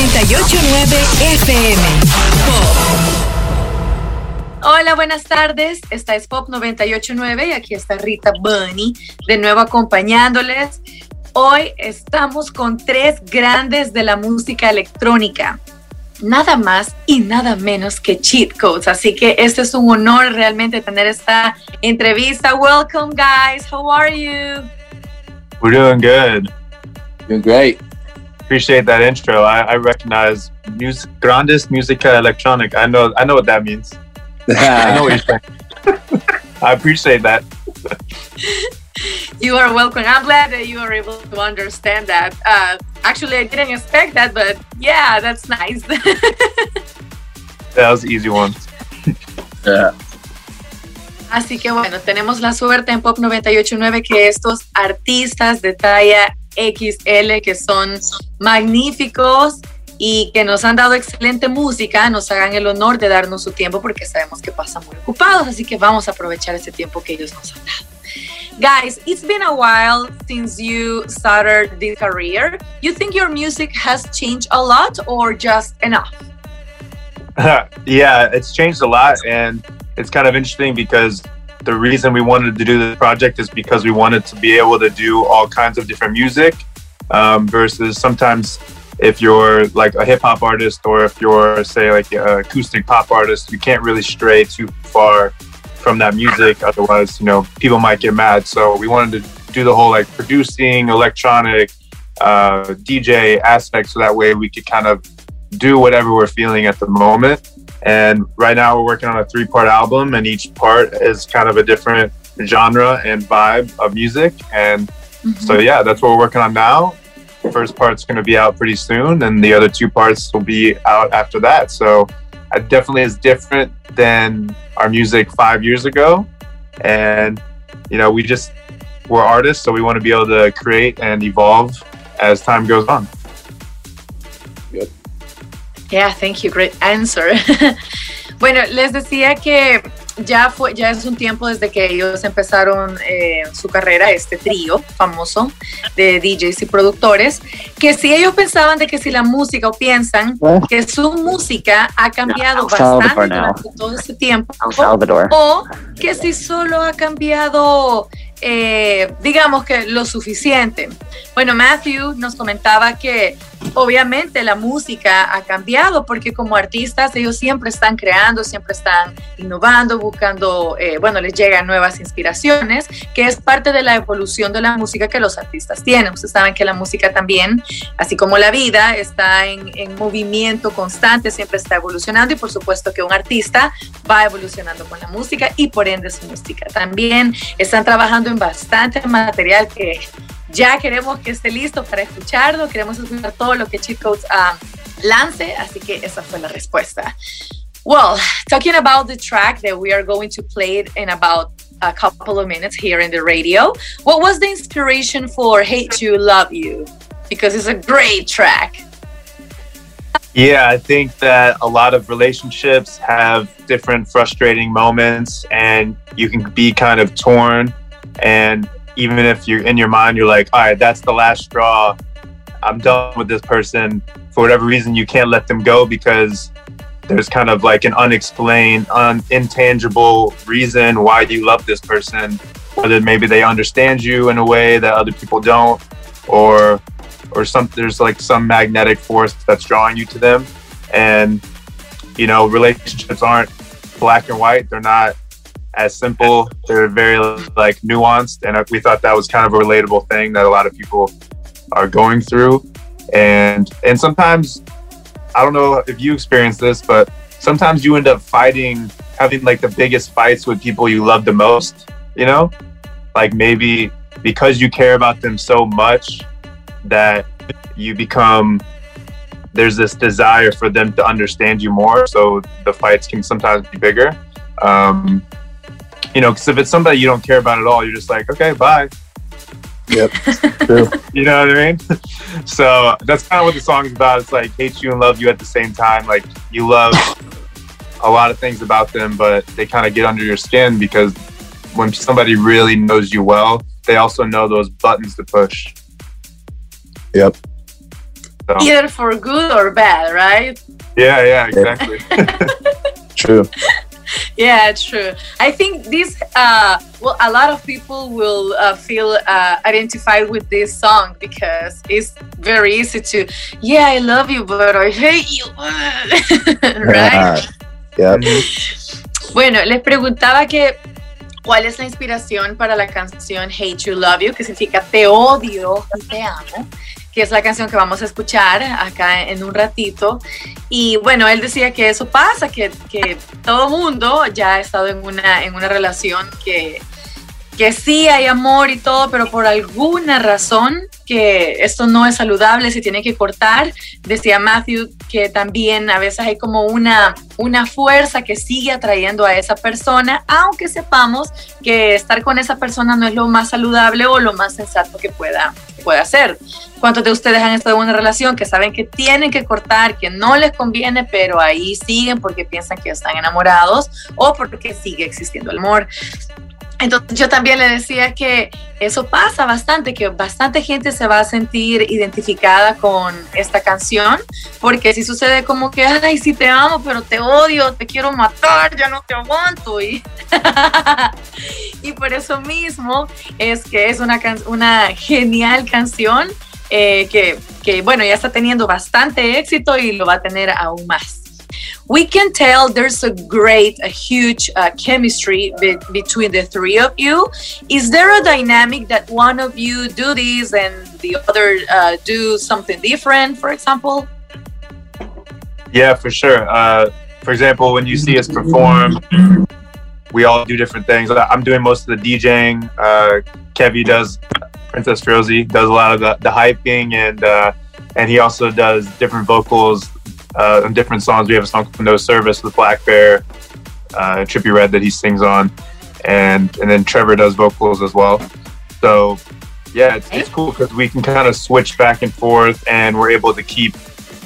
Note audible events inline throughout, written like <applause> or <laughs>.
989 FM. Hola, buenas tardes. Esta es Pop 989 y aquí está Rita Bunny de nuevo acompañándoles. Hoy estamos con tres grandes de la música electrónica. Nada más y nada menos que cheat codes. Así que este es un honor realmente tener esta entrevista. Welcome, guys. How are you? We're doing good. Doing great. Appreciate that intro. I, I recognize music, Grandes Musica Electronic. I know I know what that means. I know what you're saying. <laughs> I appreciate that. <laughs> You are welcome. I'm glad that you are able to understand that. Uh, actually, I didn't expect that, but yeah, that's nice. <laughs> that was the easy one. Yeah. Así que bueno, tenemos la suerte en Pop 989 que estos artistas de talla XL que son magníficos y que nos han dado excelente música, nos hagan el honor de darnos su tiempo porque sabemos que pasan muy ocupados, así que vamos a aprovechar ese tiempo que ellos nos han dado. Guys, it's been a while since you started this career. You think your music has changed a lot or just enough? <laughs> yeah, it's changed a lot and it's kind of interesting because the reason we wanted to do this project is because we wanted to be able to do all kinds of different music um, versus sometimes if you're like a hip hop artist or if you're say like an acoustic pop artist, you can't really stray too far from that music. Otherwise, you know, people might get mad. So we wanted to do the whole like producing, electronic, uh, DJ aspect, so that way we could kind of do whatever we're feeling at the moment. And right now we're working on a three part album, and each part is kind of a different genre and vibe of music. And mm-hmm. so, yeah, that's what we're working on now. First part's going to be out pretty soon, and the other two parts will be out after that. So, it definitely is different than our music five years ago. And, you know, we just, we're artists, so we want to be able to create and evolve as time goes on. Yeah, thank you. Great answer. <laughs> bueno, les decía que ya fue, ya es un tiempo desde que ellos empezaron eh, su carrera, este trío famoso de DJs y productores, que si ellos pensaban de que si la música o piensan que su música ha cambiado bastante durante todo ese tiempo, o que si solo ha cambiado eh, digamos que lo suficiente. Bueno, Matthew nos comentaba que obviamente la música ha cambiado porque como artistas ellos siempre están creando, siempre están innovando, buscando, eh, bueno, les llegan nuevas inspiraciones, que es parte de la evolución de la música que los artistas tienen. Ustedes saben que la música también, así como la vida, está en, en movimiento constante, siempre está evolucionando y por supuesto que un artista va evolucionando con la música y por ende su música. También están trabajando en bastante material que ya queremos que esté listo para escucharlo, queremos escuchar todo lo que Cheat Codes um, lance, así que esa fue la respuesta. Well, talking about the track that we are going to play in about a couple of minutes here in the radio, what was the inspiration for Hate You, Love You? Because it's a great track. Yeah, I think that a lot of relationships have different frustrating moments, and you can be kind of torn and even if you're in your mind, you're like, all right, that's the last straw. I'm done with this person. For whatever reason, you can't let them go because there's kind of like an unexplained, un- intangible reason why you love this person. Whether maybe they understand you in a way that other people don't, or or some there's like some magnetic force that's drawing you to them. And you know, relationships aren't black and white. They're not as simple. They're very like nuanced, and we thought that was kind of a relatable thing that a lot of people are going through. And and sometimes I don't know if you experience this, but sometimes you end up fighting, having like the biggest fights with people you love the most. You know, like maybe because you care about them so much that you become there's this desire for them to understand you more so the fights can sometimes be bigger um, you know, because if it's somebody you don't care about at all, you're just like, okay, bye. Yep. <laughs> True. you know what I mean? <laughs> so that's kind of what the song is about. It's like hate you and love you at the same time. Like you love a lot of things about them, but they kind of get under your skin because when somebody really knows you well, they also know those buttons to push. Yep. So Either for good or bad, right? yeah, yeah, exactly. True. <laughs> <laughs> Yeah, true. I think this, uh, well, a lot of people will uh, feel uh, identified with this song because it's very easy to, yeah, I love you, but I hate you. <laughs> right? Yep. Bueno, les preguntaba que cuál es la inspiración para la canción Hate You Love You, que significa te odio y te amo, que es la canción que vamos a escuchar acá en un ratito. Y bueno, él decía que eso pasa, que, que todo mundo ya ha estado en una, en una relación que, que sí hay amor y todo, pero por alguna razón que esto no es saludable, se tiene que cortar. Decía Matthew que también a veces hay como una, una fuerza que sigue atrayendo a esa persona, aunque sepamos que estar con esa persona no es lo más saludable o lo más sensato que pueda, que pueda ser. ¿Cuántos de ustedes han estado en una relación que saben que tienen que cortar, que no les conviene, pero ahí siguen porque piensan que están enamorados o porque sigue existiendo el amor? Entonces yo también le decía que eso pasa bastante, que bastante gente se va a sentir identificada con esta canción, porque si sucede como que, ay, sí te amo, pero te odio, te quiero matar, ya no te aguanto. Y, <laughs> por eso mismo es que es una, una genial canción eh, que, bueno, ya está teniendo bastante éxito y lo va a tener aún más. We can tell there's a great, a huge uh, chemistry be between the three of you. Is there a dynamic that one of you do this and the other uh, do something different, for example? Yeah, for sure. Uh, for example, when you see us perform, we all do different things. I'm doing most of the DJing. Uh, Kevy does, Princess Rosie does a lot of the, the hyping, and uh, and he also does different vocals uh, on different songs. We have a song called No Service with Black Bear, uh, Trippy Red that he sings on, and and then Trevor does vocals as well. So yeah, it's, it's cool because we can kind of switch back and forth, and we're able to keep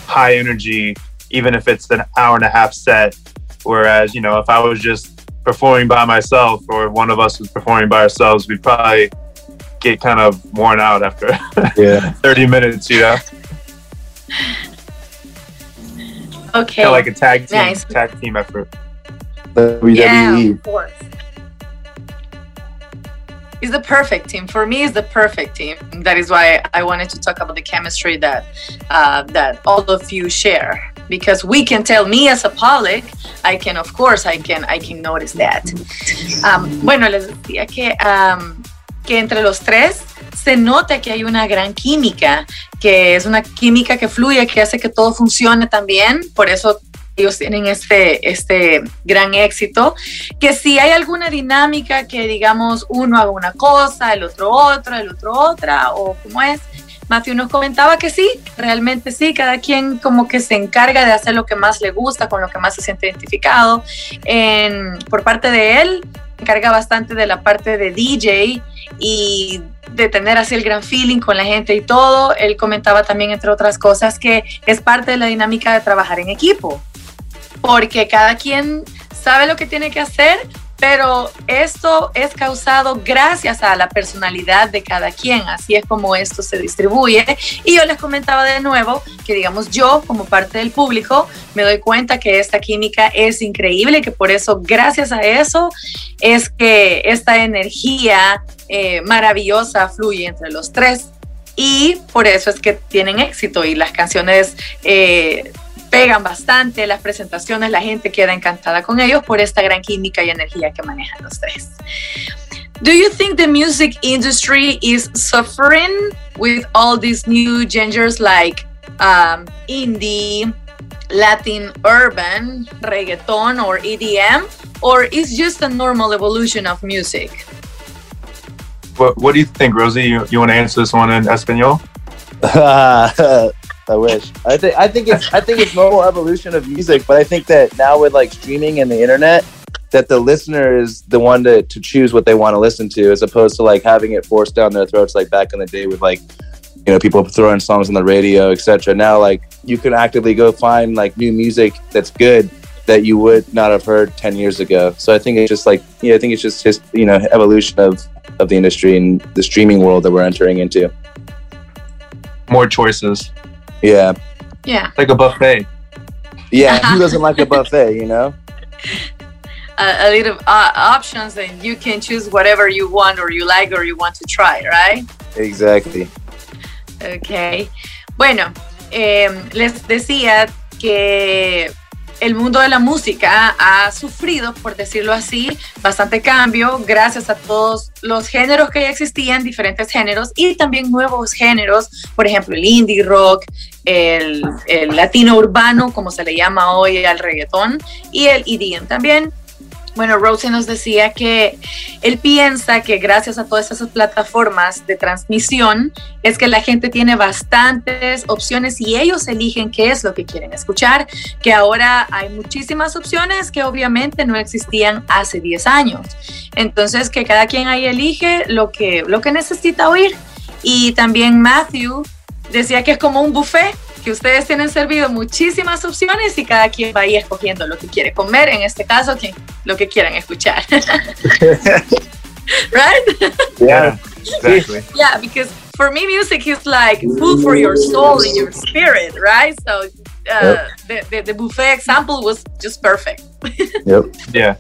high energy even if it's an hour and a half set. Whereas you know, if I was just performing by myself or one of us was performing by ourselves, we'd probably get kind of worn out after <laughs> Yeah. 30 minutes, you know? <laughs> Okay. Kind of like a tag team, Nice. tag team effort. WWE. Yeah, of course. It's the perfect team. For me, it's the perfect team. That is why I wanted to talk about the chemistry that uh, that all of you share. Because we can tell me as a public, I can, of course, I can, I can notice that. Um, bueno, les decía que um, que entre los tres se nota que hay una gran química, que es una química que fluye, que hace que todo funcione también. Por eso ellos tienen este, este gran éxito, que si hay alguna dinámica que digamos uno haga una cosa, el otro otra, el otro otra, o como es, Matthew nos comentaba que sí, realmente sí, cada quien como que se encarga de hacer lo que más le gusta, con lo que más se siente identificado. En, por parte de él, encarga bastante de la parte de DJ y de tener así el gran feeling con la gente y todo. Él comentaba también, entre otras cosas, que es parte de la dinámica de trabajar en equipo porque cada quien sabe lo que tiene que hacer, pero esto es causado gracias a la personalidad de cada quien, así es como esto se distribuye. Y yo les comentaba de nuevo que, digamos, yo como parte del público me doy cuenta que esta química es increíble, que por eso, gracias a eso, es que esta energía eh, maravillosa fluye entre los tres. Y por eso es que tienen éxito y las canciones eh, pegan bastante las presentaciones, la gente queda encantada con ellos por esta gran química y energía que manejan los tres. Do you think the music industry is suffering with all these new genres like um, indie, Latin urban, reggaeton, or EDM, or is just a normal evolution of music? What, what do you think, Rosie? You, you want to answer this one in Espanol? <laughs> I wish. I think I think it's I think it's normal evolution of music, but I think that now with like streaming and the internet, that the listener is the one to, to choose what they want to listen to, as opposed to like having it forced down their throats like back in the day with like you know people throwing songs on the radio, etc. Now like you can actively go find like new music that's good that you would not have heard ten years ago. So I think it's just like yeah, I think it's just just you know evolution of of the industry and the streaming world that we're entering into. More choices. Yeah. Yeah. Like a buffet. Yeah. Who doesn't like a buffet, you know? <laughs> A, a little uh, options and you can choose whatever you want or you like or you want to try, right? Exactly. Ok. Bueno, eh, les decía que el mundo de la música ha sufrido, por decirlo así, bastante cambio gracias a todos los géneros que ya existían, diferentes géneros y también nuevos géneros, por ejemplo, el indie rock, el, latino urbano, como se le llama hoy al reggaetón, y el EDM también. Bueno, Rosie nos decía que él piensa que gracias a todas esas plataformas de transmisión es que la gente tiene bastantes opciones y ellos eligen qué es lo que quieren escuchar, que ahora hay muchísimas opciones que obviamente no existían hace 10 años. Entonces, que cada quien ahí elige lo que, lo que necesita oír. Y también Matthew decía que es como un buffet que ustedes tienen servido muchísimas opciones y cada quien va ahí escogiendo lo que quiere comer, en este caso, lo que quieran escuchar. <laughs> right? <laughs> Yeah, exactly. Yeah, because for me, music is like food for your soul and your spirit, right? So uh, the, the, the buffet example was just perfect. <laughs> Yep. Yeah.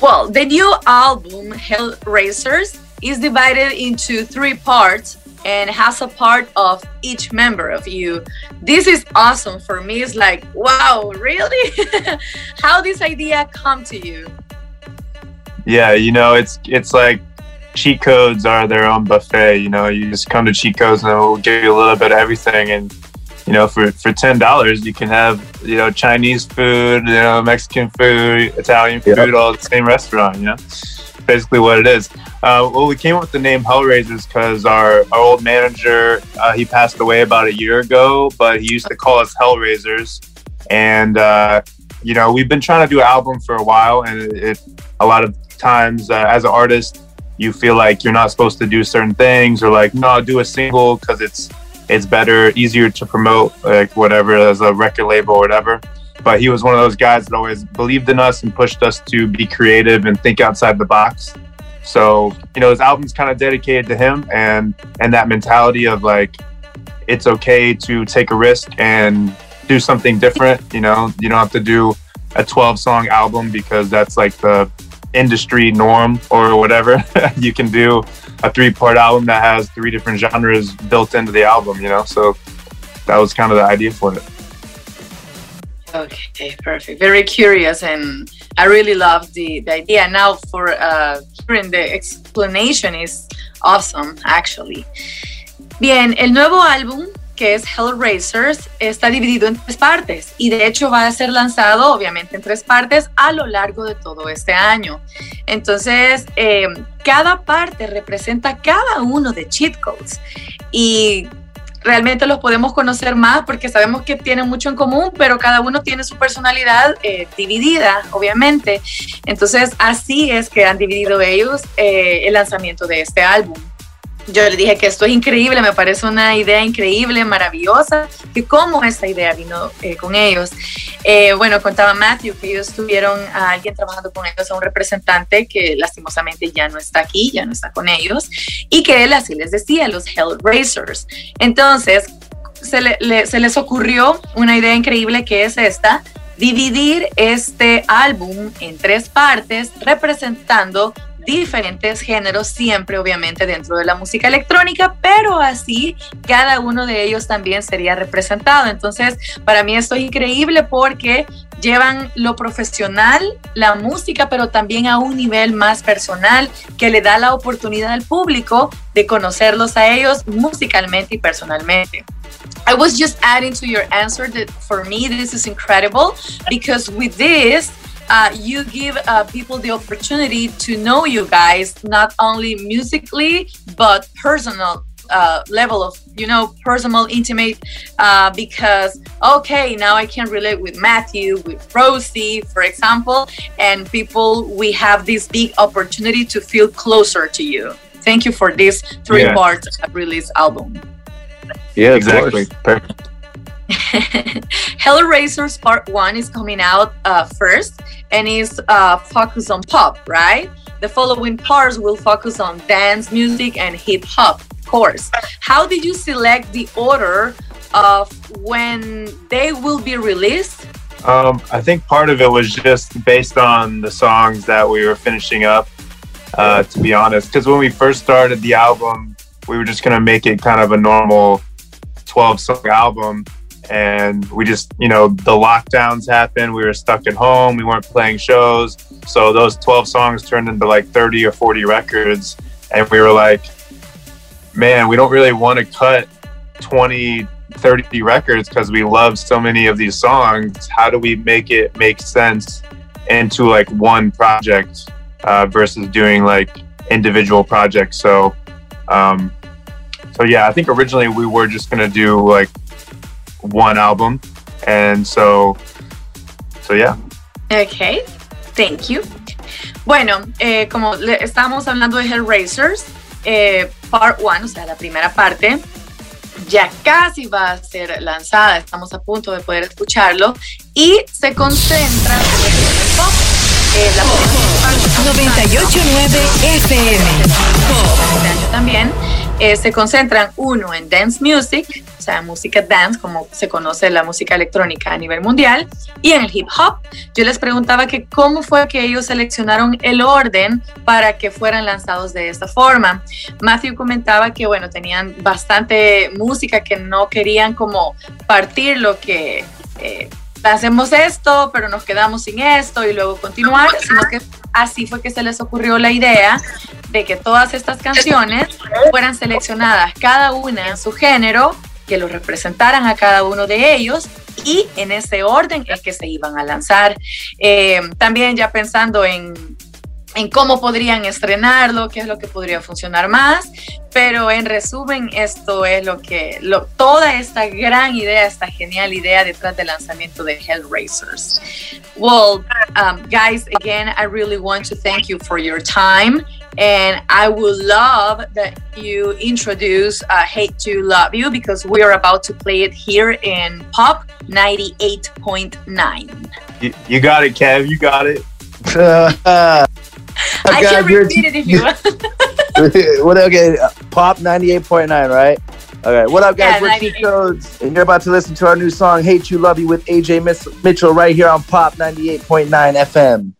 Well, the new album, Hellraisers, is divided into three parts and has a part of each member of you. This is awesome for me. It's like, wow, really? <laughs> How this idea come to you? Yeah, you know, it's it's like cheat codes are their own buffet. You know, you just come to cheat codes and we'll give you a little bit of everything. And you know, for for ten dollars, you can have you know Chinese food, you know, Mexican food, Italian Yeah. food, all at the same restaurant. You know, basically what it is. Uh, well, we came up with the name Hellraisers because our, our old manager uh, he passed away about a year ago, but he used to call us Hellraisers, and uh, you know we've been trying to do an album for a while, and it, it a lot of times uh, as an artist you feel like you're not supposed to do certain things or like no do a single because it's it's better easier to promote like whatever as a record label or whatever. But he was one of those guys that always believed in us and pushed us to be creative and think outside the box so you know his album's kind of dedicated to him and and that mentality of like it's okay to take a risk and do something different you know? You don't have to do a 12 song album because that's like the industry norm or whatever <laughs> you can do a three part album that has three different genres built into the album you know? So that was kind of the idea for it. Okay, perfect. Very curious, and I really love the, the idea. Now, for uh, hearing the explanation is awesome, actually. Bien, el nuevo álbum, que es Hellraisers, está dividido en tres partes y de hecho va a ser lanzado, obviamente, en tres partes a lo largo de todo este año. Entonces, eh, cada parte representa cada uno de cheat codes y realmente los podemos conocer más porque sabemos que tienen mucho en común, pero cada uno tiene su personalidad eh, dividida, obviamente. Entonces, así es que han dividido ellos eh, el lanzamiento de este álbum. Yo le dije que esto es increíble, me parece una idea increíble, maravillosa, que cómo esta idea vino eh, con ellos. Eh, bueno, contaba Matthew que ellos tuvieron a alguien trabajando con ellos, a un representante que lastimosamente ya no está aquí, ya no está con ellos, y que él así les decía, los Hellraisers. Entonces, se, le- le- se les ocurrió una idea increíble que es esta, dividir este álbum en tres partes representando diferentes géneros, siempre obviamente dentro de la música electrónica, pero así cada uno de ellos también sería representado. Entonces, para mí esto es increíble porque llevan lo profesional, la música, pero también a un nivel más personal que le da la oportunidad al público de conocerlos a ellos musicalmente y personalmente. I was just adding to your answer that for me this is incredible because with this uh, you give uh, people the opportunity to know you guys not only musically but personal uh, level of you know personal intimate uh, because okay now i can relate with matthew with rosie for example and people we have this big opportunity to feel closer to you. Thank you for this three Yeah. part release album. Yeah, exactly. perfect <laughs> Hellraisers Part 1 is coming out uh, first and is uh, focused on pop, right? The following parts will focus on dance music and hip hop, of course. How did you select the order of when they will be released? Um, I think part of it was just based on the songs that we were finishing up, uh, to be honest. Because when we first started the album, we were just going to make it kind of a normal 12 song album. And we just, you know, the lockdowns happened. We were stuck at home. We weren't playing shows. So those 12 songs turned into like 30 or 40 records. And we were like, man, we don't really want to cut 20, 30 records because we love so many of these songs. How do we make it make sense into like one project uh, versus doing like individual projects? So, um, so yeah, I think originally we were just gonna do like one album, and so, so yeah. Okay, thank you. Bueno, eh, como le, estábamos hablando de Hellraisers, eh, Part 1, o sea, la primera parte, ya casi va a ser lanzada, estamos a punto de poder escucharlo y se concentra en el pop. Eh, la 989 FM. este año también eh, se concentran uno en dance music, o sea, música dance, como se conoce la música electrónica a nivel mundial, y en el hip hop. Yo les preguntaba que cómo fue que ellos seleccionaron el orden para que fueran lanzados de esta forma. Matthew comentaba que, bueno, tenían bastante música que no querían como partir lo que... Eh, hacemos esto, pero nos quedamos sin esto y luego continuar, sino que así fue que se les ocurrió la idea de que todas estas canciones fueran seleccionadas cada una en su género, que lo representaran a cada uno de ellos y en ese orden es que se iban a lanzar. Eh, también ya pensando en, en cómo podrían estrenarlo, qué es lo que podría funcionar más, pero en resumen esto es lo que, lo, toda esta gran idea, esta genial idea detrás del lanzamiento de Hellraisers. Well, um, guys, again, I really want to thank you for your time. And I would love that you introduce uh, Hate to Love You because we are about to play it here in Pop 98.9. You, you got it, Kev. You got it. <laughs> I can repeat it if you want. <laughs> what okay, uh, Pop 98.9, right? Okay, what up, guys? Yeah, We're 98. Cheat Codes, and you're about to listen to our new song, Hate You Love You, with AJ Mitchell, right here on Pop 98.9 FM.